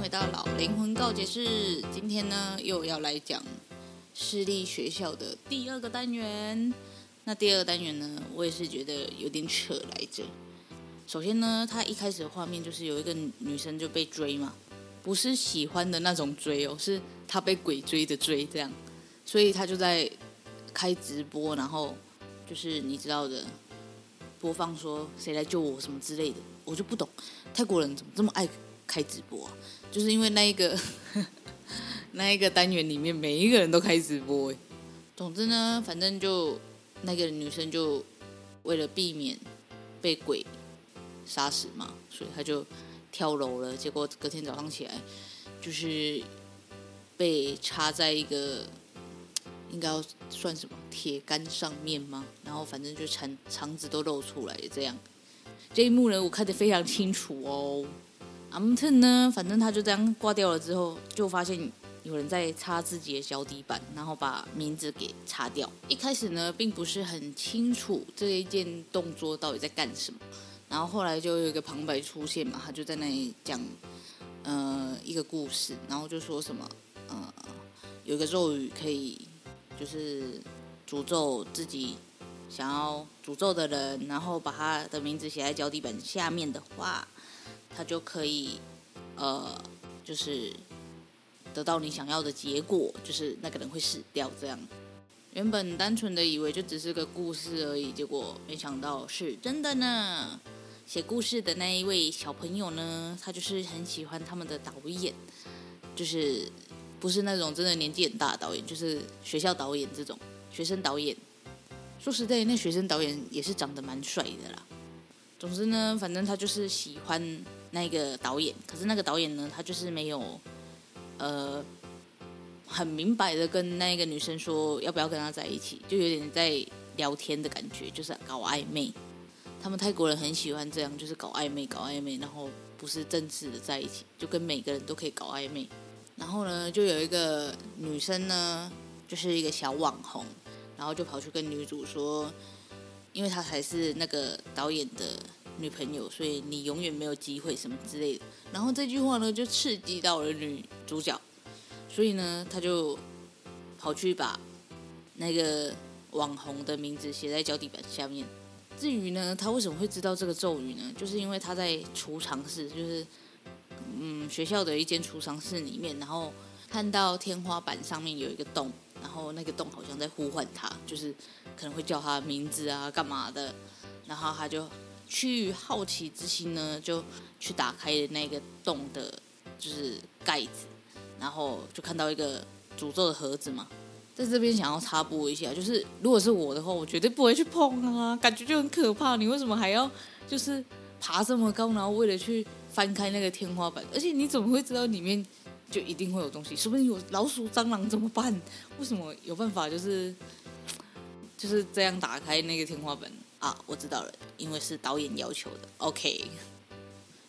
回到老灵魂告解室，今天呢又要来讲私立学校的第二个单元。那第二个单元呢，我也是觉得有点扯来着。首先呢，他一开始的画面就是有一个女生就被追嘛，不是喜欢的那种追哦，是她被鬼追的追这样。所以他就在开直播，然后就是你知道的，播放说谁来救我什么之类的，我就不懂泰国人怎么这么爱开直播。就是因为那一个 那一个单元里面每一个人都开直播，总之呢，反正就那个女生就为了避免被鬼杀死嘛，所以她就跳楼了。结果隔天早上起来，就是被插在一个应该要算什么铁杆上面吗？然后反正就肠肠子都露出来这样。这一幕呢，我看得非常清楚哦。阿姆特呢，反正他就这样挂掉了之后，就发现有人在擦自己的脚底板，然后把名字给擦掉。一开始呢，并不是很清楚这一件动作到底在干什么，然后后来就有一个旁白出现嘛，他就在那里讲，呃，一个故事，然后就说什么，呃，有一个咒语可以，就是诅咒自己想要诅咒的人，然后把他的名字写在脚底板下面的话。他就可以，呃，就是得到你想要的结果，就是那个人会死掉。这样，原本单纯的以为就只是个故事而已，结果没想到是真的呢。写故事的那一位小朋友呢，他就是很喜欢他们的导演，就是不是那种真的年纪很大的导演，就是学校导演这种学生导演。说实在，那学生导演也是长得蛮帅的啦。总之呢，反正他就是喜欢。那个导演，可是那个导演呢，他就是没有，呃，很明白的跟那个女生说要不要跟他在一起，就有点在聊天的感觉，就是搞暧昧。他们泰国人很喜欢这样，就是搞暧昧，搞暧昧，然后不是正式的在一起，就跟每个人都可以搞暧昧。然后呢，就有一个女生呢，就是一个小网红，然后就跑去跟女主说，因为她才是那个导演的。女朋友，所以你永远没有机会什么之类的。然后这句话呢，就刺激到了女主角，所以呢，她就跑去把那个网红的名字写在脚底板下面。至于呢，她为什么会知道这个咒语呢？就是因为她在储藏室，就是嗯学校的一间储藏室里面，然后看到天花板上面有一个洞，然后那个洞好像在呼唤她，就是可能会叫她名字啊，干嘛的，然后她就。去好奇之心呢，就去打开那个洞的，就是盖子，然后就看到一个诅咒的盒子嘛。在这边想要插播一下，就是如果是我的话，我绝对不会去碰啊，感觉就很可怕。你为什么还要就是爬这么高，然后为了去翻开那个天花板？而且你怎么会知道里面就一定会有东西？说不定有老鼠、蟑螂怎么办？为什么有办法就是就是这样打开那个天花板？啊，我知道了，因为是导演要求的。OK，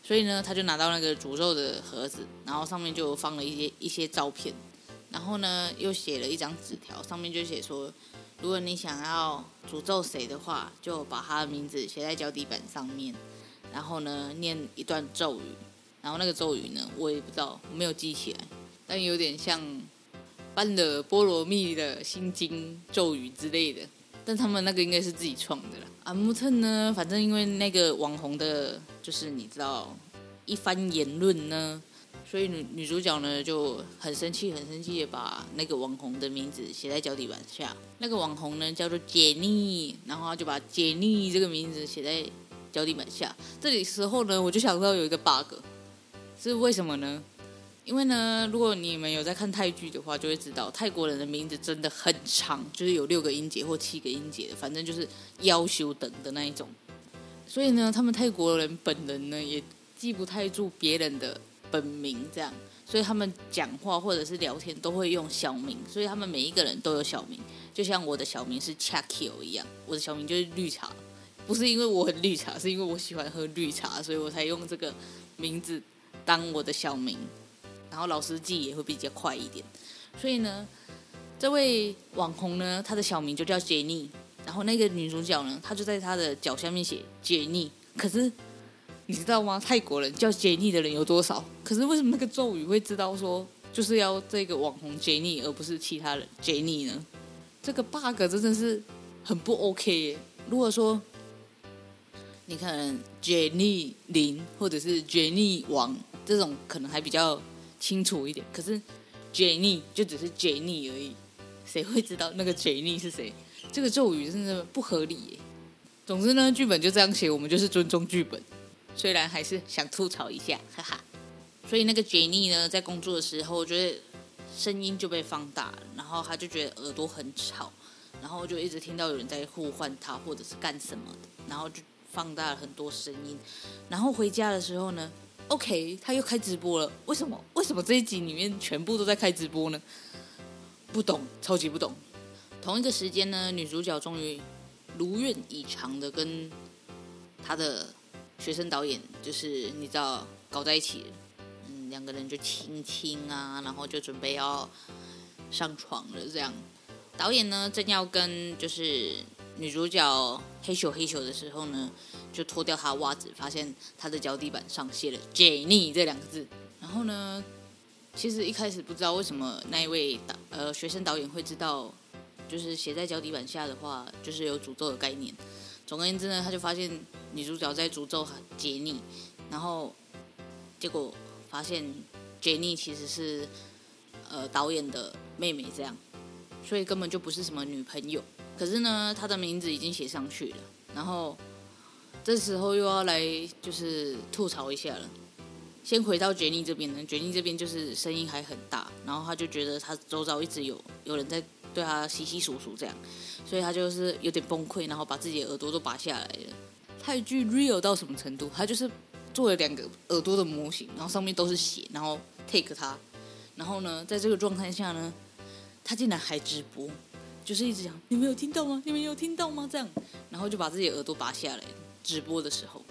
所以呢，他就拿到那个诅咒的盒子，然后上面就放了一些一些照片，然后呢，又写了一张纸条，上面就写说，如果你想要诅咒谁的话，就把他的名字写在脚底板上面，然后呢，念一段咒语，然后那个咒语呢，我也不知道，我没有记起来，但有点像般若波罗蜜的心经咒语之类的。但他们那个应该是自己创的啦。阿木特呢，反正因为那个网红的，就是你知道一番言论呢，所以女女主角呢就很生气，很生气的把那个网红的名字写在脚底板下。那个网红呢叫做杰尼，然后他就把杰尼这个名字写在脚底板下。这里时候呢，我就想到有一个 bug，是为什么呢？因为呢，如果你们有在看泰剧的话，就会知道泰国人的名字真的很长，就是有六个音节或七个音节的，反正就是夭寿等的那一种。所以呢，他们泰国人本人呢也记不太住别人的本名，这样，所以他们讲话或者是聊天都会用小名，所以他们每一个人都有小名，就像我的小名是 Chakio 一样，我的小名就是绿茶，不是因为我很绿茶，是因为我喜欢喝绿茶，所以我才用这个名字当我的小名。然后老师记也会比较快一点，所以呢，这位网红呢，他的小名就叫杰尼。然后那个女主角呢，她就在她的脚下面写杰尼。可是你知道吗？泰国人叫杰尼的人有多少？可是为什么那个咒语会知道说就是要这个网红杰尼，而不是其他人杰尼呢？这个 bug 真的是很不 OK 耶。如果说你看杰尼林或者是 Jenny 王这种，可能还比较。清楚一点，可是 Jenny 就只是 Jenny 而已，谁会知道那个 Jenny 是谁？这个咒语真的不合理耶。总之呢，剧本就这样写，我们就是尊重剧本，虽然还是想吐槽一下，哈哈。所以那个 Jenny 呢，在工作的时候，觉得声音就被放大了，然后他就觉得耳朵很吵，然后就一直听到有人在呼唤他或者是干什么的，然后就放大了很多声音，然后回家的时候呢。OK，他又开直播了。为什么？为什么这一集里面全部都在开直播呢？不懂，超级不懂。同一个时间呢，女主角终于如愿以偿的跟她的学生导演，就是你知道，搞在一起。嗯，两个人就亲亲啊，然后就准备要上床了。这样，导演呢正要跟就是女主角嘿咻嘿咻的时候呢。就脱掉他袜子，发现他的脚底板上写了 “Jenny” 这两个字。然后呢，其实一开始不知道为什么那一位导呃学生导演会知道，就是写在脚底板下的话，就是有诅咒的概念。总而言之呢，他就发现女主角在诅咒杰妮然后结果发现杰妮其实是呃导演的妹妹，这样，所以根本就不是什么女朋友。可是呢，她的名字已经写上去了，然后。这时候又要来就是吐槽一下了。先回到杰尼这边呢，杰尼这边就是声音还很大，然后他就觉得他周遭一直有有人在对他窸窸窣窣这样，所以他就是有点崩溃，然后把自己的耳朵都拔下来了。泰剧 real 到什么程度？他就是做了两个耳朵的模型，然后上面都是血，然后 take 他，然后呢，在这个状态下呢，他竟然还直播，就是一直讲你们有听到吗？你们有听到吗？这样，然后就把自己的耳朵拔下来。直播的时候，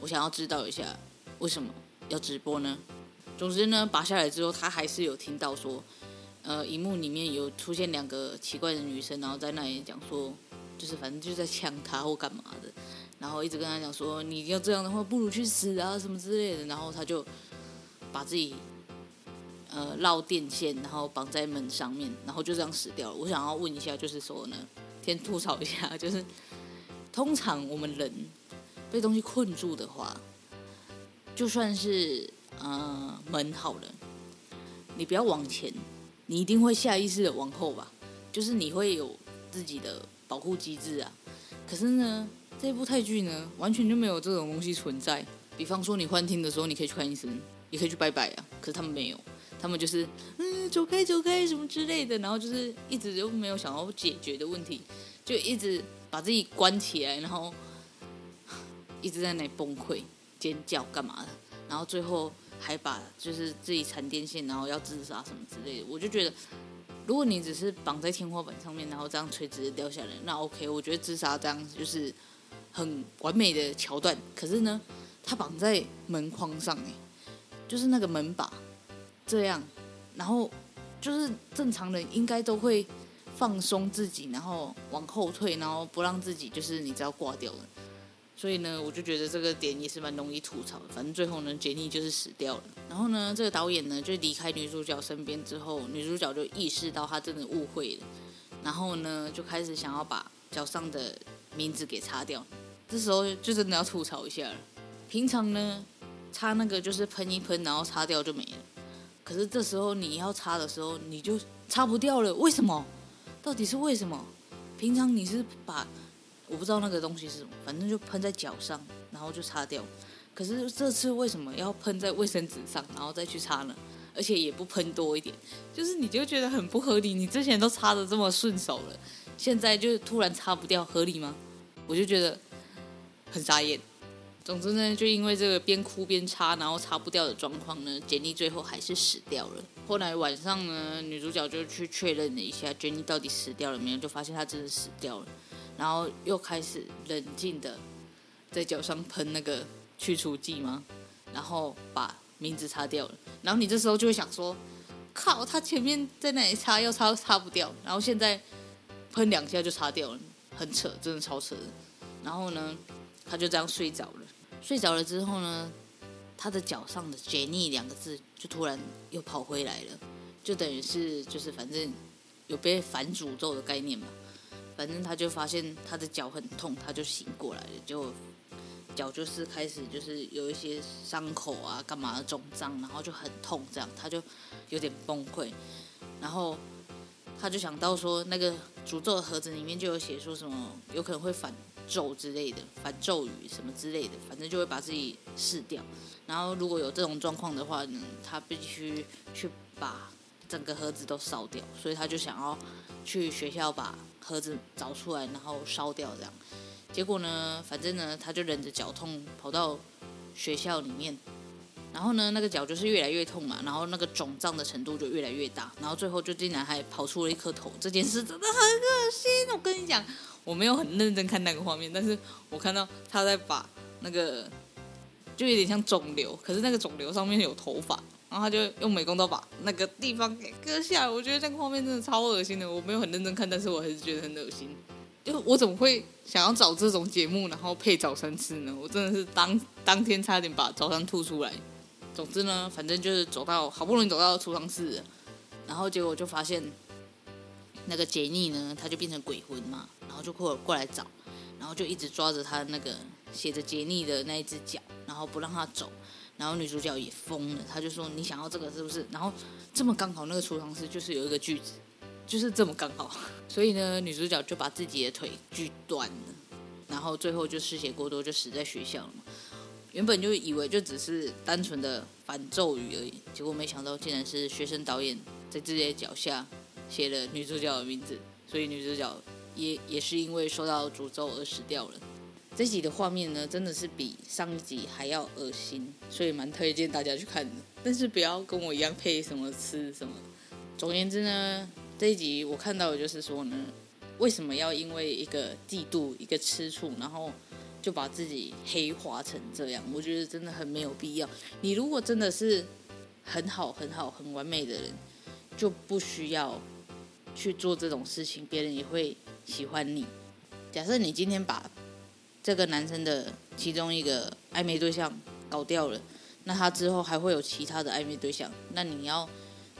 我想要知道一下为什么要直播呢？总之呢，拔下来之后，他还是有听到说，呃，荧幕里面有出现两个奇怪的女生，然后在那里讲说，就是反正就在呛他或干嘛的，然后一直跟他讲说，你要这样的话，不如去死啊什么之类的，然后他就把自己呃绕电线，然后绑在门上面，然后就这样死掉了。我想要问一下，就是说呢，先吐槽一下，就是。通常我们人被东西困住的话，就算是呃门好了，你不要往前，你一定会下意识的往后吧，就是你会有自己的保护机制啊。可是呢，这部泰剧呢，完全就没有这种东西存在。比方说你幻听的时候，你可以去看医生，也可以去拜拜啊。可是他们没有，他们就是嗯走开走开什么之类的，然后就是一直就没有想要解决的问题，就一直。把自己关起来，然后一直在那里崩溃、尖叫干嘛的，然后最后还把就是自己缠电线，然后要自杀什么之类的。我就觉得，如果你只是绑在天花板上面，然后这样垂直的掉下来，那 OK，我觉得自杀这样就是很完美的桥段。可是呢，他绑在门框上，哎，就是那个门把这样，然后就是正常人应该都会。放松自己，然后往后退，然后不让自己就是你知道挂掉了。所以呢，我就觉得这个点也是蛮容易吐槽的。反正最后呢，杰尼就是死掉了。然后呢，这个导演呢就离开女主角身边之后，女主角就意识到她真的误会了，然后呢就开始想要把脚上的名字给擦掉。这时候就真的要吐槽一下了。平常呢，擦那个就是喷一喷，然后擦掉就没了。可是这时候你要擦的时候，你就擦不掉了，为什么？到底是为什么？平常你是把我不知道那个东西是什么，反正就喷在脚上，然后就擦掉。可是这次为什么要喷在卫生纸上，然后再去擦呢？而且也不喷多一点，就是你就觉得很不合理。你之前都擦得这么顺手了，现在就突然擦不掉，合理吗？我就觉得很傻眼。总之呢，就因为这个边哭边擦，然后擦不掉的状况呢，杰妮最后还是死掉了。后来晚上呢，女主角就去确认了一下杰妮到底死掉了没有，就发现她真的死掉了。然后又开始冷静的在脚上喷那个去除剂吗？然后把名字擦掉了。然后你这时候就会想说：靠，他前面在那里擦，要擦擦不掉，然后现在喷两下就擦掉了，很扯，真的超扯的。然后呢，他就这样睡着了。睡着了之后呢，他的脚上的“杰尼”两个字就突然又跑回来了，就等于是就是反正有被反诅咒的概念嘛。反正他就发现他的脚很痛，他就醒过来了，就脚就是开始就是有一些伤口啊，干嘛的肿胀，然后就很痛，这样他就有点崩溃，然后他就想到说那个诅咒的盒子里面就有写说什么有可能会反。咒之类的，反咒语什么之类的，反正就会把自己试掉。然后如果有这种状况的话呢，他必须去把整个盒子都烧掉。所以他就想要去学校把盒子找出来，然后烧掉这样。结果呢，反正呢，他就忍着脚痛跑到学校里面。然后呢，那个脚就是越来越痛嘛，然后那个肿胀的程度就越来越大。然后最后就竟然还跑出了一颗头。这件事真的很恶心，我跟你讲。我没有很认真看那个画面，但是我看到他在把那个就有点像肿瘤，可是那个肿瘤上面有头发，然后他就用美工刀把那个地方给割下来。我觉得那个画面真的超恶心的。我没有很认真看，但是我还是觉得很恶心。就我怎么会想要找这种节目，然后配早餐吃呢？我真的是当当天差点把早餐吐出来。总之呢，反正就是走到好不容易走到储藏室，然后结果就发现那个杰尼呢，他就变成鬼魂嘛。然后就过过来找，然后就一直抓着他那个写着杰尼的那一只脚，然后不让他走。然后女主角也疯了，她就说：“你想要这个是不是？”然后这么刚好那个储藏室就是有一个锯子，就是这么刚好，所以呢，女主角就把自己的腿锯断了。然后最后就失血过多，就死在学校了嘛。原本就以为就只是单纯的反咒语而已，结果没想到竟然是学生导演在自己的脚下写了女主角的名字，所以女主角。也也是因为受到诅咒而死掉了。这集的画面呢，真的是比上一集还要恶心，所以蛮推荐大家去看的。但是不要跟我一样配什么吃什么。总而言之呢，这一集我看到的就是说呢，为什么要因为一个嫉妒、一个吃醋，然后就把自己黑化成这样？我觉得真的很没有必要。你如果真的是很好、很好、很完美的人，就不需要去做这种事情，别人也会。喜欢你。假设你今天把这个男生的其中一个暧昧对象搞掉了，那他之后还会有其他的暧昧对象。那你要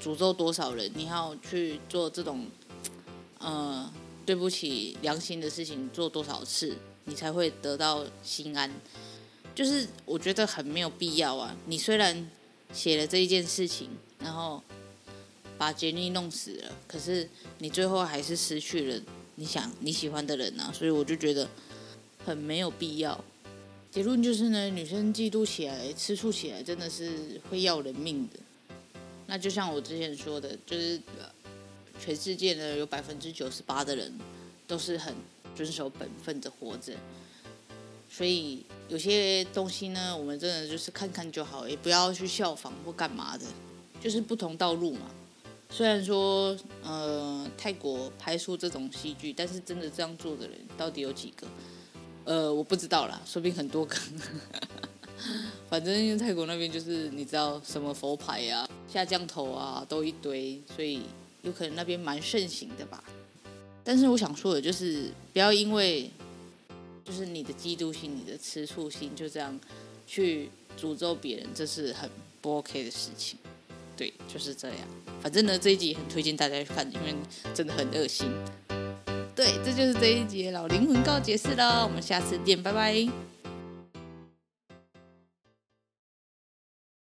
诅咒多少人？你要去做这种呃对不起良心的事情做多少次，你才会得到心安？就是我觉得很没有必要啊。你虽然写了这一件事情，然后把杰尼弄死了，可是你最后还是失去了。你想你喜欢的人啊，所以我就觉得很没有必要。结论就是呢，女生嫉妒起来、吃醋起来，真的是会要人命的。那就像我之前说的，就是全世界呢有百分之九十八的人都是很遵守本分的活着。所以有些东西呢，我们真的就是看看就好，也不要去效仿或干嘛的，就是不同道路嘛。虽然说，呃，泰国拍出这种戏剧，但是真的这样做的人到底有几个？呃，我不知道啦，说不定很多个。反正泰国那边就是你知道什么佛牌啊、下降头啊都一堆，所以有可能那边蛮盛行的吧。但是我想说的就是，不要因为就是你的嫉妒心、你的吃醋心，就这样去诅咒别人，这是很不 OK 的事情。对，就是这样。反正呢，这一集很推荐大家去看，因为真的很恶心。对，这就是这一集的老灵魂告解室喽。我们下次见，拜拜。